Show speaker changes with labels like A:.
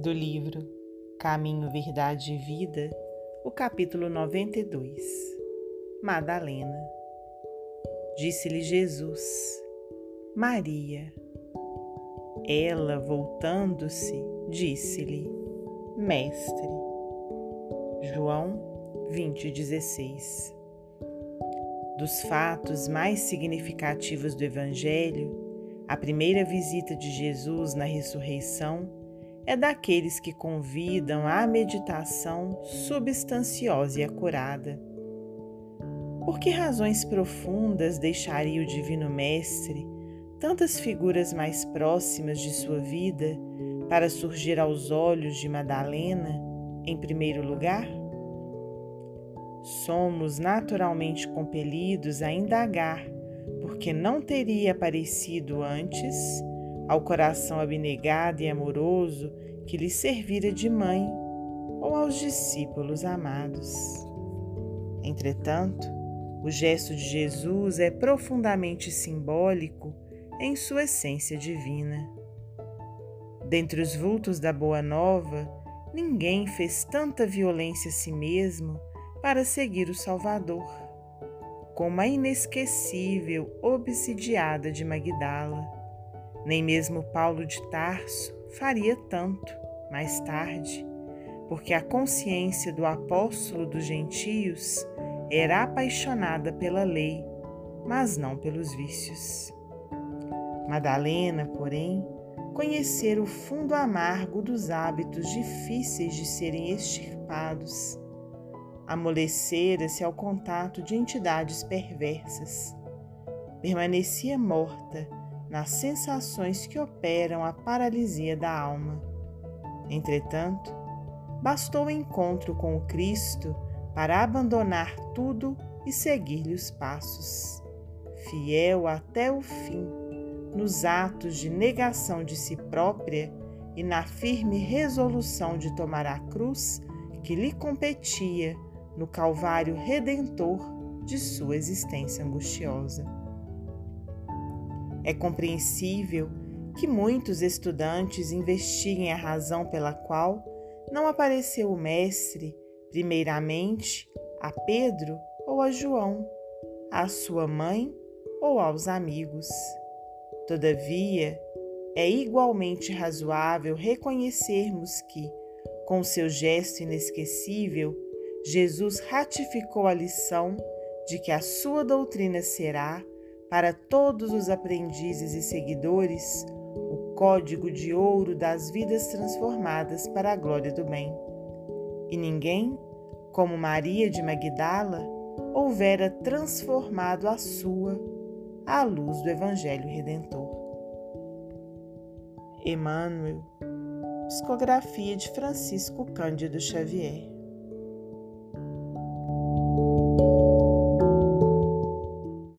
A: do livro Caminho, Verdade e Vida, o capítulo 92. Madalena. Disse-lhe Jesus: Maria. Ela, voltando-se, disse-lhe: Mestre. João 20:16. Dos fatos mais significativos do Evangelho, a primeira visita de Jesus na ressurreição é daqueles que convidam à meditação substanciosa e acurada. Por que razões profundas deixaria o Divino Mestre tantas figuras mais próximas de sua vida para surgir aos olhos de Madalena em primeiro lugar? Somos naturalmente compelidos a indagar porque não teria aparecido antes ao coração abnegado e amoroso que lhe servira de mãe ou aos discípulos amados. Entretanto, o gesto de Jesus é profundamente simbólico em sua essência divina. Dentre os vultos da Boa Nova, ninguém fez tanta violência a si mesmo para seguir o Salvador como a inesquecível obsidiada de Magdala. Nem mesmo Paulo de Tarso faria tanto mais tarde, porque a consciência do apóstolo dos gentios era apaixonada pela lei, mas não pelos vícios. Madalena, porém, conhecera o fundo amargo dos hábitos difíceis de serem extirpados amolecera-se ao contato de entidades perversas. Permanecia morta nas sensações que operam a paralisia da alma. Entretanto, bastou o encontro com o Cristo para abandonar tudo e seguir-lhe os passos, fiel até o fim, nos atos de negação de si própria e na firme resolução de tomar a cruz que lhe competia no Calvário redentor de sua existência angustiosa. É compreensível que muitos estudantes investiguem a razão pela qual não apareceu o Mestre, primeiramente, a Pedro ou a João, à sua mãe ou aos amigos. Todavia, é igualmente razoável reconhecermos que, com seu gesto inesquecível, Jesus ratificou a lição de que a sua doutrina será, para todos os aprendizes e seguidores, o código de ouro das vidas transformadas para a glória do bem. E ninguém, como Maria de Magdala, houvera transformado a sua à luz do Evangelho Redentor. Emmanuel, psicografia de Francisco Cândido Xavier.